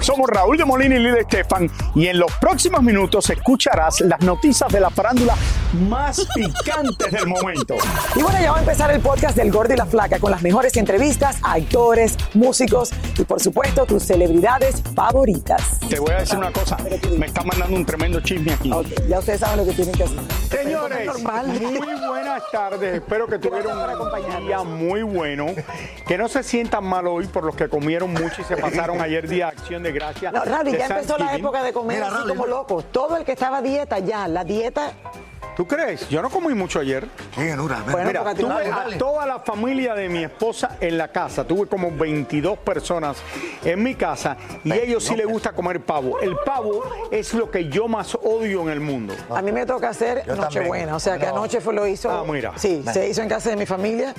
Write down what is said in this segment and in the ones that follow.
Somos Raúl de Molina y Lidia Estefan y en los próximos minutos escucharás las noticias de la farándula más picantes del momento. Y bueno, ya va a empezar el podcast del Gordi y la Flaca con las mejores entrevistas a actores, músicos y por supuesto tus celebridades favoritas. Te voy a decir una cosa, me está mandando un tremendo chisme aquí. Ok, ya ustedes saben lo que tienen que hacer. Señores, normal. muy buenas tardes. Espero que tuvieron un día muy bueno. Que no se sientan mal hoy por los que comieron mucho y se pasaron ayer día acción de gracia. No, Raúl, ya empezó la época de comer así como locos. Todo el que estaba a dieta ya, la dieta. ¿Tú crees? Yo no comí mucho ayer. Bueno, Mira, tuve a toda la familia de mi esposa en la casa. Tuve como 22 personas en mi casa y a ellos sí les gusta comer pavo. El pavo es lo que yo más odio en el mundo. A mí me toca hacer Nochebuena, o sea que anoche fue lo hizo. Ah, mira. Sí, se hizo en casa de mi familia.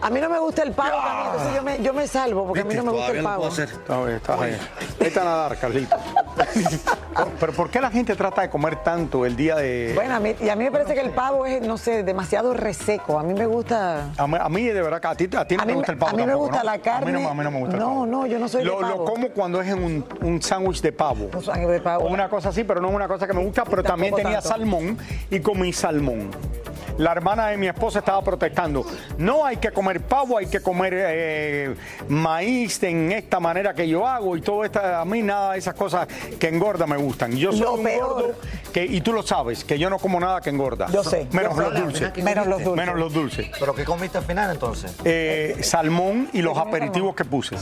A mí no me gusta el pavo también, entonces yo me, yo me salvo porque a mí no me gusta el pavo. Está bien, está bien. Vete a nadar, Carlito. Pero ¿por qué la gente trata de comer tanto el día de... Bueno, a mí, y a mí me parece que el pavo es, no sé, demasiado reseco. A mí me gusta. A mí, a mí, de verdad que a ti, a ti no A te gusta el pavo a mí me tampoco, gusta ¿no? la carne. A mí no, a mí no me gusta el No, pavo. no, yo no soy de lo, Lo pavo. como cuando es en un, un sándwich de pavo. Un sándwich de pavo. O una cosa así, pero no es una cosa que me gusta. Pero también tenía tanto. salmón y comí salmón. La hermana de mi esposa estaba protestando. No hay que comer pavo, hay que comer eh, maíz en esta manera que yo hago y todo esto. A mí nada de esas cosas que engorda me gustan. Yo soy Lo un peor. gordo que, y tú lo sabes, que yo no como nada que engorda. Yo sé, Menos yo sé. los dulces. Menos los dulces. Menos los dulces. ¿Pero qué comiste al final entonces? Eh, salmón y los aperitivos que puse.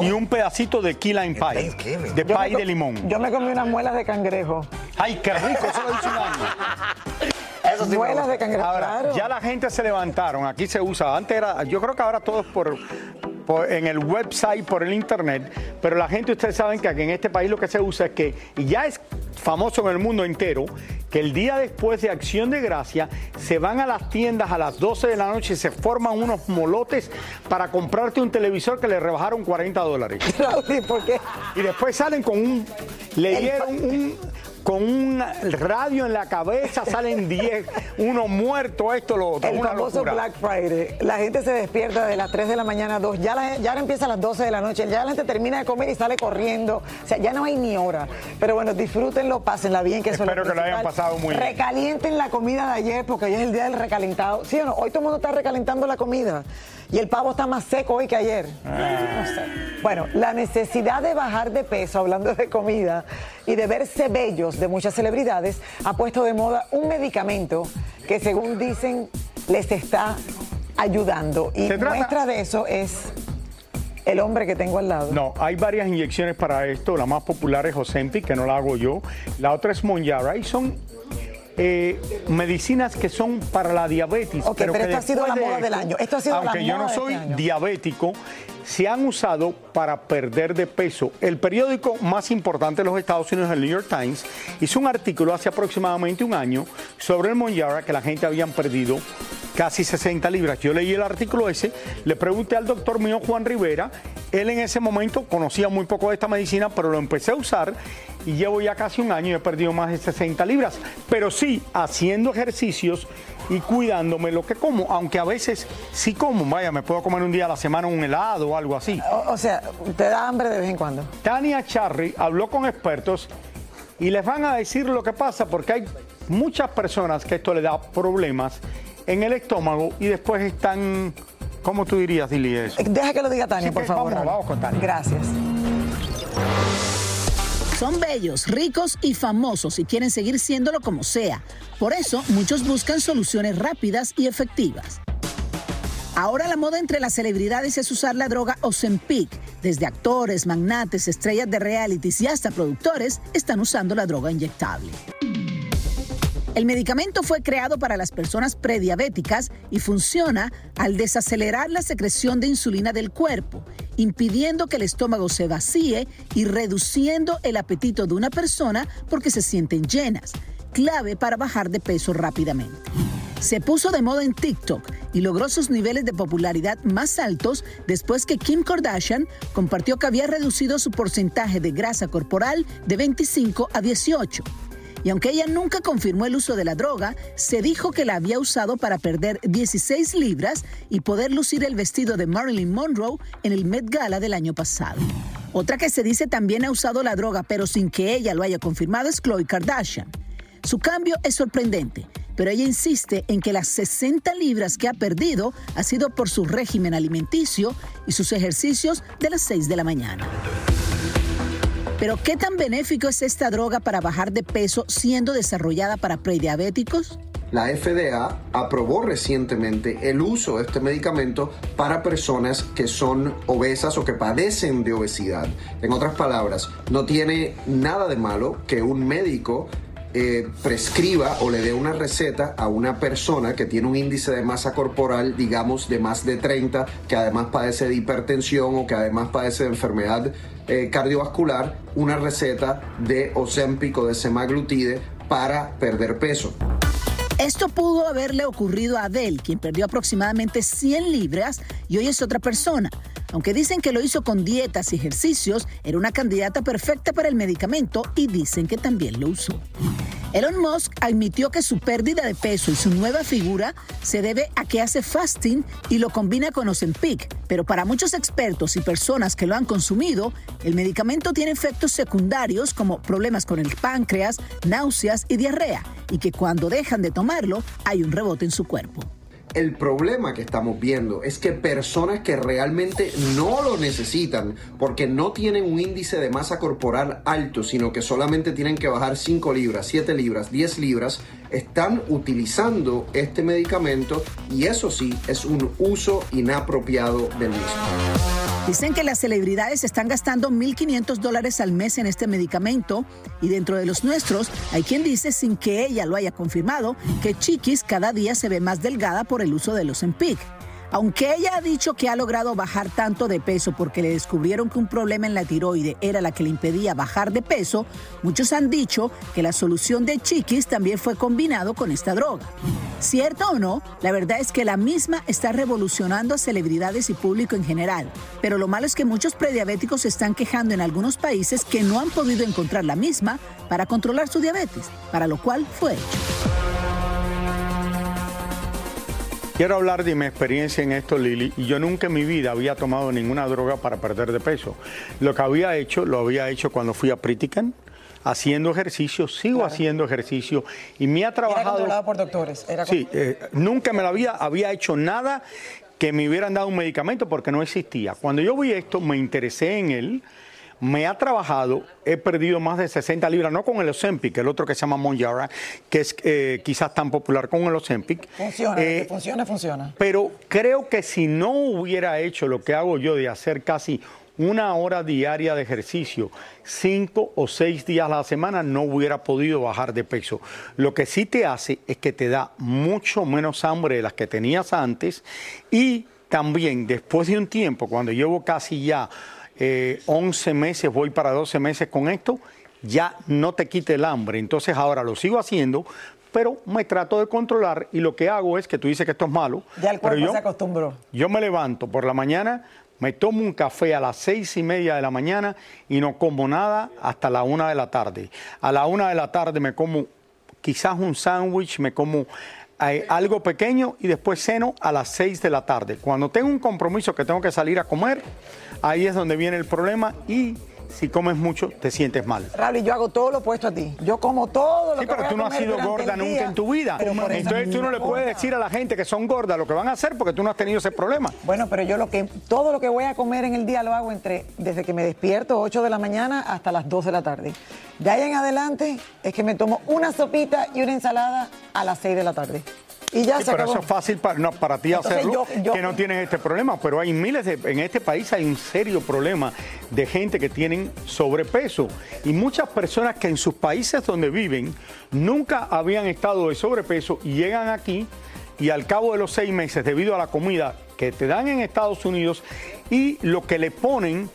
Y un pedacito de key lime pie. Thanksgiving. De pie de limón. Yo me comí unas muelas de cangrejo. Ay, qué rico, eso lo hice un año. Eso sí muelas de cangrejo. Ahora, claro. ya la gente se levantaron. Aquí se usa. Antes era, yo creo que ahora todo es por, por- en el website, por el internet. Pero la gente, ustedes saben que aquí en este país lo que se usa es que, y ya es famoso en el mundo entero, que el día después de Acción de Gracia se van a las tiendas a las 12 de la noche y se forman unos molotes para comprarte un televisor que le rebajaron 40 dólares. Raúl, ¿y ¿por qué? Y después salen con un. Le dieron un. Con un radio en la cabeza, salen 10, uno muerto, esto, lo otro. El una famoso locura. Black Friday. La gente se despierta de las 3 de la mañana a 2. Ya, la- ya ahora empieza a las 12 de la noche. Ya la gente termina de comer y sale corriendo. O sea, ya no hay ni hora. Pero bueno, disfrútenlo, pásenla bien. Que eso es Espero que lo hayan pasado muy bien. Recalienten la comida de ayer porque hoy es el día del recalentado. ¿Sí o no? Hoy todo el mundo está recalentando la comida. Y el pavo está más seco hoy que ayer. Ah. No sé. Bueno, la necesidad de bajar de peso, hablando de comida, y de verse bellos de muchas celebridades, ha puesto de moda un medicamento que según dicen les está ayudando. Y muestra de eso es el hombre que tengo al lado. No, hay varias inyecciones para esto. La más popular es Ozempic, que no la hago yo. La otra es Monjara y son eh, medicinas que son para la diabetes. Ok, pero que esta ha sido la de moda del año. Esto ha sido la aunque yo moda no soy este diabético, se han usado para perder de peso. El periódico más importante de los Estados Unidos, el New York Times, hizo un artículo hace aproximadamente un año sobre el Monjara que la gente habían perdido casi 60 libras. Yo leí el artículo ese, le pregunté al doctor mío Juan Rivera, él en ese momento conocía muy poco de esta medicina, pero lo empecé a usar y llevo ya casi un año y he perdido más de 60 libras. Pero sí, haciendo ejercicios y cuidándome lo que como, aunque a veces sí como, vaya, me puedo comer un día a la semana un helado o algo así. O, o sea, te da hambre de vez en cuando. Tania Charry habló con expertos y les van a decir lo que pasa porque hay muchas personas que esto le da problemas en el estómago y después están, ¿cómo tú dirías, Dili, eso? Deja que lo diga Tania, Sí, por que favor. vamos, vamos con Tania. Gracias. Son bellos, ricos y famosos y quieren seguir siéndolo como sea. Por eso, muchos buscan soluciones rápidas y efectivas. Ahora la moda entre las celebridades es usar la droga Ozempic. Desde actores, magnates, estrellas de realities y hasta productores están usando la droga inyectable. El medicamento fue creado para las personas prediabéticas y funciona al desacelerar la secreción de insulina del cuerpo, impidiendo que el estómago se vacíe y reduciendo el apetito de una persona porque se sienten llenas, clave para bajar de peso rápidamente. Se puso de moda en TikTok y logró sus niveles de popularidad más altos después que Kim Kardashian compartió que había reducido su porcentaje de grasa corporal de 25 a 18. Y aunque ella nunca confirmó el uso de la droga, se dijo que la había usado para perder 16 libras y poder lucir el vestido de Marilyn Monroe en el Met Gala del año pasado. Otra que se dice también ha usado la droga, pero sin que ella lo haya confirmado, es Khloe Kardashian. Su cambio es sorprendente, pero ella insiste en que las 60 libras que ha perdido ha sido por su régimen alimenticio y sus ejercicios de las 6 de la mañana. Pero ¿qué tan benéfico es esta droga para bajar de peso siendo desarrollada para prediabéticos? La FDA aprobó recientemente el uso de este medicamento para personas que son obesas o que padecen de obesidad. En otras palabras, no tiene nada de malo que un médico eh, prescriba o le dé una receta a una persona que tiene un índice de masa corporal, digamos, de más de 30, que además padece de hipertensión o que además padece de enfermedad eh, cardiovascular, una receta de Ozempic de semaglutide para perder peso. Esto pudo haberle ocurrido a Adele, quien perdió aproximadamente 100 libras y hoy es otra persona. Aunque dicen que lo hizo con dietas y ejercicios, era una candidata perfecta para el medicamento y dicen que también lo usó. Elon Musk admitió que su pérdida de peso y su nueva figura se debe a que hace fasting y lo combina con Ozempic, pero para muchos expertos y personas que lo han consumido, el medicamento tiene efectos secundarios como problemas con el páncreas, náuseas y diarrea, y que cuando dejan de tomarlo hay un rebote en su cuerpo. El problema que estamos viendo es que personas que realmente no lo necesitan porque no tienen un índice de masa corporal alto, sino que solamente tienen que bajar 5 libras, 7 libras, 10 libras, están utilizando este medicamento y eso sí es un uso inapropiado del mismo. Dicen que las celebridades están gastando 1.500 dólares al mes en este medicamento y dentro de los nuestros hay quien dice, sin que ella lo haya confirmado, que Chiquis cada día se ve más delgada por el uso de los Empic. Aunque ella ha dicho que ha logrado bajar tanto de peso porque le descubrieron que un problema en la tiroide era la que le impedía bajar de peso, muchos han dicho que la solución de Chiquis también fue combinado con esta droga. Cierto o no, la verdad es que la misma está revolucionando a celebridades y público en general, pero lo malo es que muchos prediabéticos se están quejando en algunos países que no han podido encontrar la misma para controlar su diabetes, para lo cual fue hecho. Quiero hablar de mi experiencia en esto, Lili. Yo nunca en mi vida había tomado ninguna droga para perder de peso. Lo que había hecho, lo había hecho cuando fui a Pritican, haciendo ejercicio, sigo haciendo ejercicio y me ha Era trabajado. controlado por doctores. Era Sí, eh, nunca me lo había, había hecho nada que me hubieran dado un medicamento porque no existía. Cuando yo vi esto, me interesé en él, me ha trabajado, he perdido más de 60 libras, no con el Ozempic, el otro que se llama Monjara, que es eh, quizás tan popular con el Ozempic. Funciona, Eh, funciona, funciona. pero creo que si no hubiera hecho lo que hago yo de hacer casi una hora diaria de ejercicio, cinco o seis días a la semana, no hubiera podido bajar de peso. Lo que sí te hace es que te da mucho menos hambre de las que tenías antes y también después de un tiempo, cuando llevo casi ya eh, 11 meses, voy para 12 meses con esto, ya no te quite el hambre. Entonces ahora lo sigo haciendo, pero me trato de controlar y lo que hago es que tú dices que esto es malo. Ya el pero cuerpo yo, se acostumbró. yo me levanto por la mañana, me tomo un café a las seis y media de la mañana y no como nada hasta la una de la tarde. A la una de la tarde me como quizás un sándwich, me como algo pequeño y después ceno a las seis de la tarde. Cuando tengo un compromiso que tengo que salir a comer, ahí es donde viene el problema y si comes mucho te sientes mal. Raúl, yo hago todo lo opuesto a ti. Yo como todo lo Sí, que pero voy a tú no has sido gorda nunca en tu vida. pero por esa Entonces tú no le puedes decir a la gente que son gordas lo que van a hacer porque tú no has tenido ese problema. Bueno, pero yo lo que todo lo que voy a comer en el día lo hago entre desde que me despierto 8 de la mañana hasta las 2 de la tarde. De ahí en adelante es que me tomo una sopita y una ensalada a las 6 de la tarde. Y ya Sí, se pero acabó. eso es fácil para, no, para ti Entonces, hacerlo, yo- yo- que no tienes este problema, pero hay miles de, en este país hay un serio problema de gente que tienen sobrepeso y muchas personas que en sus países donde viven nunca habían estado de sobrepeso y llegan aquí y al cabo de los seis meses, debido a la comida que te dan en Estados Unidos y lo que le ponen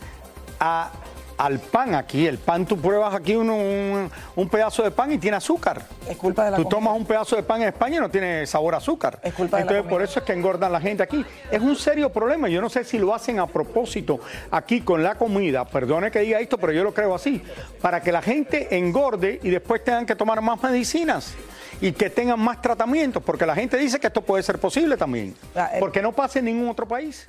a- al pan aquí, el pan tú pruebas aquí un, un- un pedazo de pan y tiene azúcar. Es culpa de la Tú comida. tomas un pedazo de pan en España y no tiene sabor a azúcar. Es culpa de la Entonces, por eso es que engordan la gente aquí. Es un serio problema. Yo no sé si lo hacen a propósito aquí con la comida. Perdone que diga esto, pero yo lo creo así. Para que la gente engorde y después tengan que tomar más medicinas y que tengan más tratamientos. Porque la gente dice que esto puede ser posible también. Ah, Porque no pasa en ningún otro país.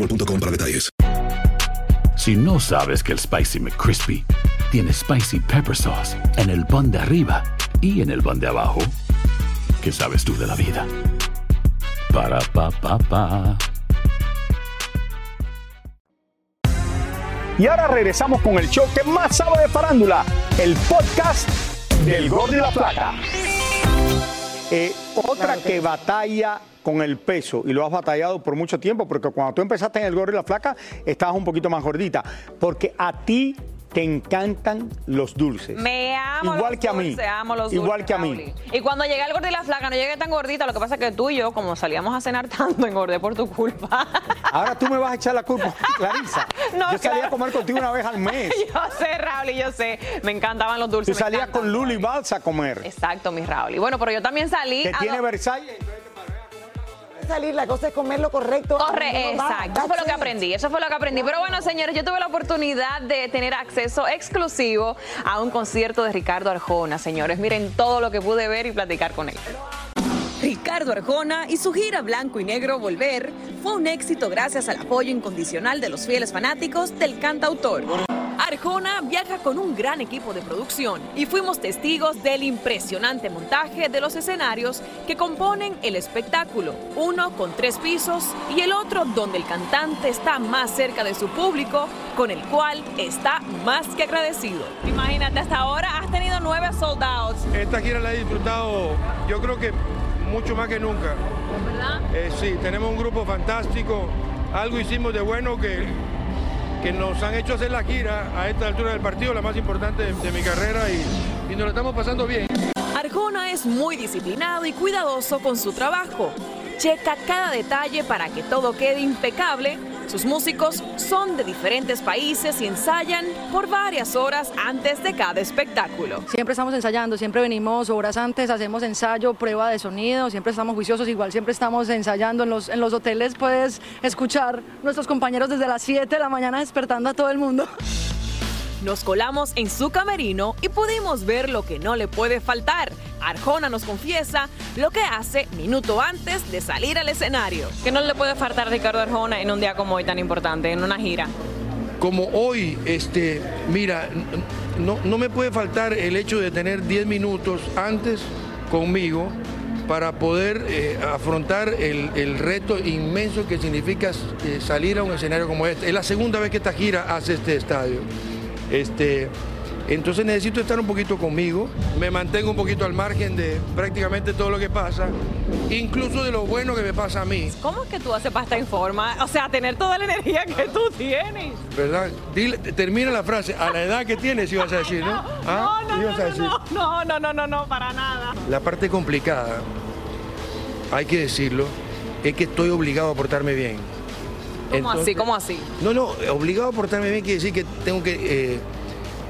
boostmobile.com para detalles. Si no sabes que el Spicy McCrispy tiene Spicy Pepper Sauce en el pan de arriba y en el pan de abajo, ¿qué sabes tú de la vida? Para, pa, pa, pa. Y ahora regresamos con el show que más sabe de farándula, el podcast del Gordo y la Plata. Eh, otra que batalla con el peso y lo has batallado por mucho tiempo porque cuando tú empezaste en el Gordo y la Flaca estabas un poquito más gordita porque a ti te encantan los dulces. Me amo Igual los que a mí. dulces, amo los Igual que a mí. Y cuando llegué al gordo y la flaca, no llegué tan gordita. Lo que pasa es que tú y yo, como salíamos a cenar tanto, engordé por tu culpa. Ahora tú me vas a echar la culpa, Clarisa. No, Yo salía claro. a comer contigo una vez al mes. yo sé, Raúl, y yo sé. Me encantaban los Tú dulces. me salías con Luli Balsa a comer. Exacto, mi Raúl. Y bueno, pero yo también salí. Que a tiene Versalles. Salir, la cosa es comer lo correcto. Corre, No va, exacto. Eso fue lo que aprendí. Eso fue lo que aprendí. Pero bueno, señores, yo tuve la oportunidad de tener acceso exclusivo a un concierto de Ricardo Arjona. Señores, miren todo lo que pude ver y platicar con él. Ricardo Arjona y su gira Blanco y Negro Volver fue un éxito gracias al apoyo incondicional de los fieles fanáticos del cantautor. Arjona viaja con un gran equipo de producción y fuimos testigos del impresionante montaje de los escenarios que componen el espectáculo, uno con tres pisos y el otro donde el cantante está más cerca de su público, con el cual está más que agradecido. Imagínate, hasta ahora has tenido nueve sold outs. Esta gira la he disfrutado, yo creo que mucho más que nunca. ¿Verdad? Eh, sí, tenemos un grupo fantástico, algo hicimos de bueno que, que nos han hecho hacer la gira a esta altura del partido, la más importante de, mi carrera y, y nos la estamos pasando bien. Arjona es muy disciplinado y cuidadoso con su trabajo. Checa cada detalle para que todo quede impecable. Sus músicos son de diferentes países y ensayan por varias horas antes de cada espectáculo. Siempre estamos ensayando, siempre venimos horas antes, hacemos ensayo, prueba de sonido, siempre estamos juiciosos, igual siempre estamos ensayando. En los, en los hoteles puedes escuchar nuestros compañeros desde las 7 de la mañana despertando a todo el mundo. Nos colamos en su camerino y pudimos ver lo que no le puede faltar. Arjona nos confiesa lo que hace minuto antes de salir al escenario. ¿Qué no le puede faltar a Ricardo Arjona en un día como hoy tan importante, en una gira? Como hoy, este, mira, no, no me puede faltar el hecho de tener 10 minutos antes conmigo para poder eh, afrontar el, el reto inmenso que significa eh, salir a un escenario como este. Es la segunda vez que esta gira hace este estadio. Este, entonces necesito estar un poquito conmigo, me mantengo un poquito al margen de prácticamente todo lo que pasa, incluso de lo bueno que me pasa a mí. ¿Cómo es que tú haces para estar en forma? O sea, tener toda la energía que tú tienes. ¿Verdad? Dile- termina la frase, a la edad que tienes ibas a decir, ¿no? ¿Ah? No, no, decir. no, no, no, no, para nada. La parte complicada, hay que decirlo, es que estoy obligado a portarme bien. ¿Cómo Entonces- así? ¿Cómo así? No, no, obligado a portarme bien quiere decir que tengo que, eh,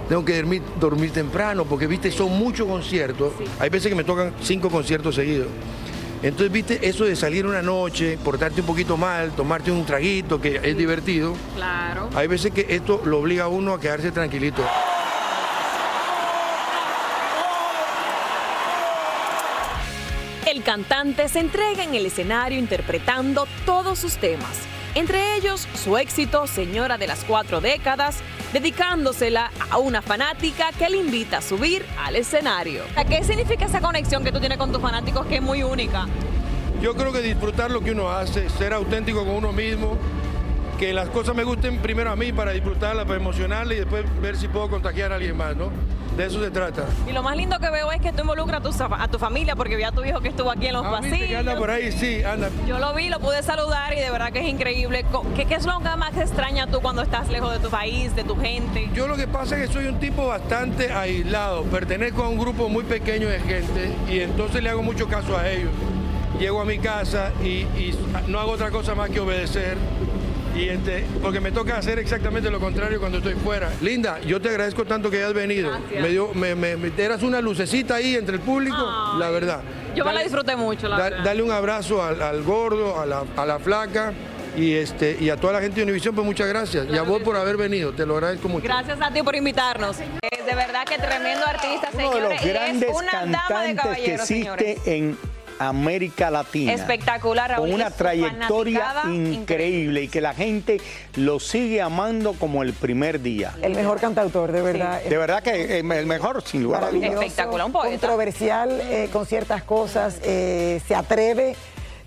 tengo que dormir, dormir temprano, porque, viste, son muchos conciertos. Hay veces que me tocan cinco conciertos seguidos. Entonces, viste, eso de salir una noche, portarte un poquito mal, tomarte un traguito, que es divertido. Claro. Hay veces que esto lo obliga a uno a quedarse tranquilito. El cantante se entrega en el escenario interpretando todos sus temas, entre ellos su éxito Señora de las Cuatro Décadas, dedicándosela a una fanática que le invita a subir al escenario. ¿Qué significa esa conexión que tú tienes con tus fanáticos que es muy única? Yo creo que disfrutar lo que uno hace, ser auténtico con uno mismo, que las cosas me gusten primero a mí para disfrutarlas, para emocionarlas y después ver si puedo contagiar a alguien más, ¿no? De eso se trata. Y lo más lindo que veo es que tú involucras a tu, sa- a tu familia porque vi a tu hijo que estuvo aquí en los Ah, ¿viste que pasillos. anda por ahí? Sí, anda. Yo lo vi, lo pude saludar y de verdad que es increíble. ¿Qué, qué es lo que más extraña tú cuando estás lejos de tu país, de tu gente? Yo lo que pasa es que soy un tipo bastante aislado, pertenezco a un grupo muy pequeño de gente y entonces le hago mucho caso a ellos. Llego a mi casa y, y no hago otra cosa más que obedecer. Y este, porque me toca hacer exactamente lo contrario cuando estoy fuera. Linda, yo te agradezco tanto que hayas venido. Me dio, me, me- me- eras una lucecita ahí entre el público, la verdad. Yo me la disfruté mucho, la da- verdad. dale un abrazo al, al gordo, a la, a la flaca y, este, y a toda la gente de Univisión, pues muchas gracias. y a vos por haber venido, te lo agradezco mucho. Gracias a ti por invitarnos. Eh, de verdad que tremendo artista, Uno de señores. los y es grandes una dama de cantantes que caballeros, señores. existe en América Latina. Espectacular, Raúl, Con una trayectoria increíble y que la gente lo sigue amando como el primer día. El mejor cantautor, de verdad. De verdad que el mejor, sin lugar a dudas. Maravilloso, Controversial eh, con ciertas cosas, eh, se atreve,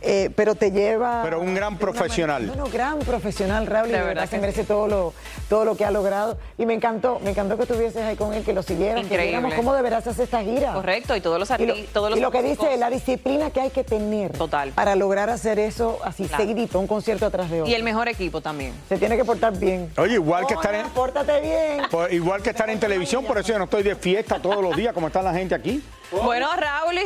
eh, pero te lleva. Pero un gran profesional. Bueno, gran profesional, Raúl, y De de verdad verdad se que merece todo lo, todo lo que ha logrado. Y me encantó, me encantó que estuvieses ahí con él, que lo siguieras, que Increíble. viéramos cómo deberás hacer esta gira. Correcto, y todos los Y lo, artistas, todos los y lo que dice, la disciplina que hay que tener para lograr hacer eso así Claro. seguidito, un concierto atrás de otro. Y el mejor equipo también. Se tiene que portar bien. Oye, igual que estar en, Pórtate bien. por- igual que estar en televisión, por eso yo no estoy de fiesta todos los días como está la gente aquí. Bueno, Raúl.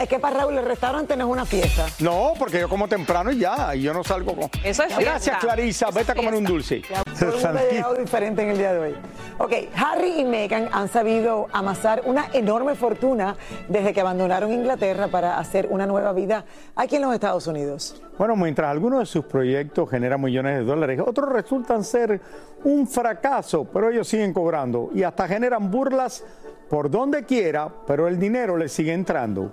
Es que para Raúl el restaurante no es una fiesta. No, porque yo como temprano y ya, y yo no salgo con. Eso es Gracias, fiesta. Clarisa. Vete a comer un dulce. Todo el mundo ha llegado diferente en el día de hoy. Ok, Harry y Meghan han sabido amasar una enorme fortuna desde que abandonaron Inglaterra para hacer una nueva vida aquí en los Estados Unidos. Bueno, mientras algunos de sus proyectos generan millones de dólares, otros resultan ser un fracaso, pero ellos siguen cobrando y hasta generan burlas por donde quiera, pero el dinero les sigue entrando.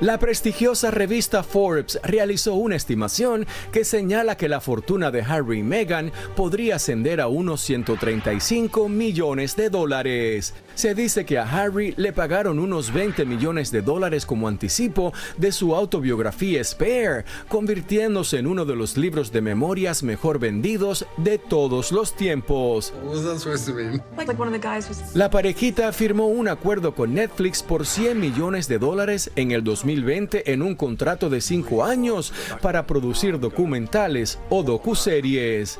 La prestigiosa revista Forbes realizó una estimación que señala que la fortuna de Harry y Meghan podría ascender a unos 135 millones de dólares. Se dice que a Harry le pagaron unos 20 millones de dólares como anticipo de su autobiografía Spare, convirtiéndose en uno de los libros de memorias mejor vendidos de todos los tiempos. La parejita firmó un acuerdo con Netflix por 100 millones de dólares en el 2020 en un contrato de 5 años para producir documentales o docuseries.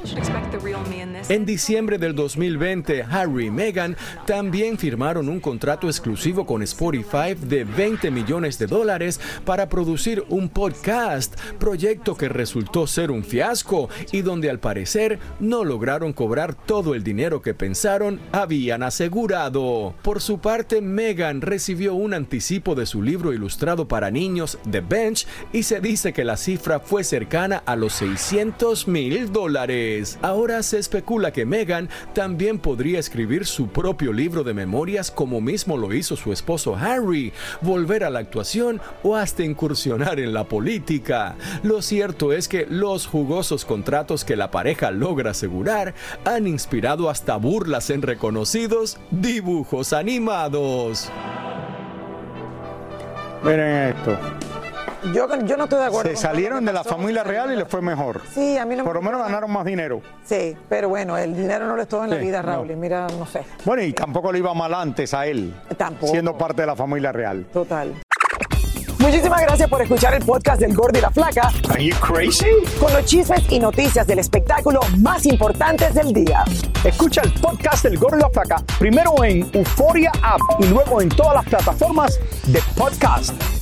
En diciembre del 2020, Harry y Meghan también firmaron firmaron un contrato exclusivo con Spotify de 20 millones de dólares para producir un podcast, proyecto que resultó ser un fiasco y donde al parecer no lograron cobrar todo el dinero que pensaron habían asegurado. Por su parte, Megan recibió un anticipo de su libro ilustrado para niños, The Bench, y se dice que la cifra fue cercana a los 600 mil dólares. Ahora se especula que Megan también podría escribir su propio libro de memorias como mismo lo hizo su esposo Harry, volver a la actuación o hasta incursionar en la política. Lo cierto es que los jugosos contratos que la pareja logra asegurar han inspirado hasta burlas en reconocidos dibujos animados. Miren esto. Yo, yo no estoy de acuerdo. Se con salieron de la familia real y les fue mejor. Sí, a mí no Por lo me menos ganaron más dinero. Sí, pero bueno, el dinero no lo es todo en la vida. Raúl. Mira, no sé. Bueno, y tampoco le iba mal antes a él. Tampoco. Siendo parte de la familia real. Total. Muchísimas gracias por escuchar el podcast del Gordo y la Flaca. Are you crazy? Con los chismes y noticias del espectáculo más importantes del día. Escucha el podcast del Gordo y la Flaca primero en Euforia App y luego en todas las plataformas de podcast.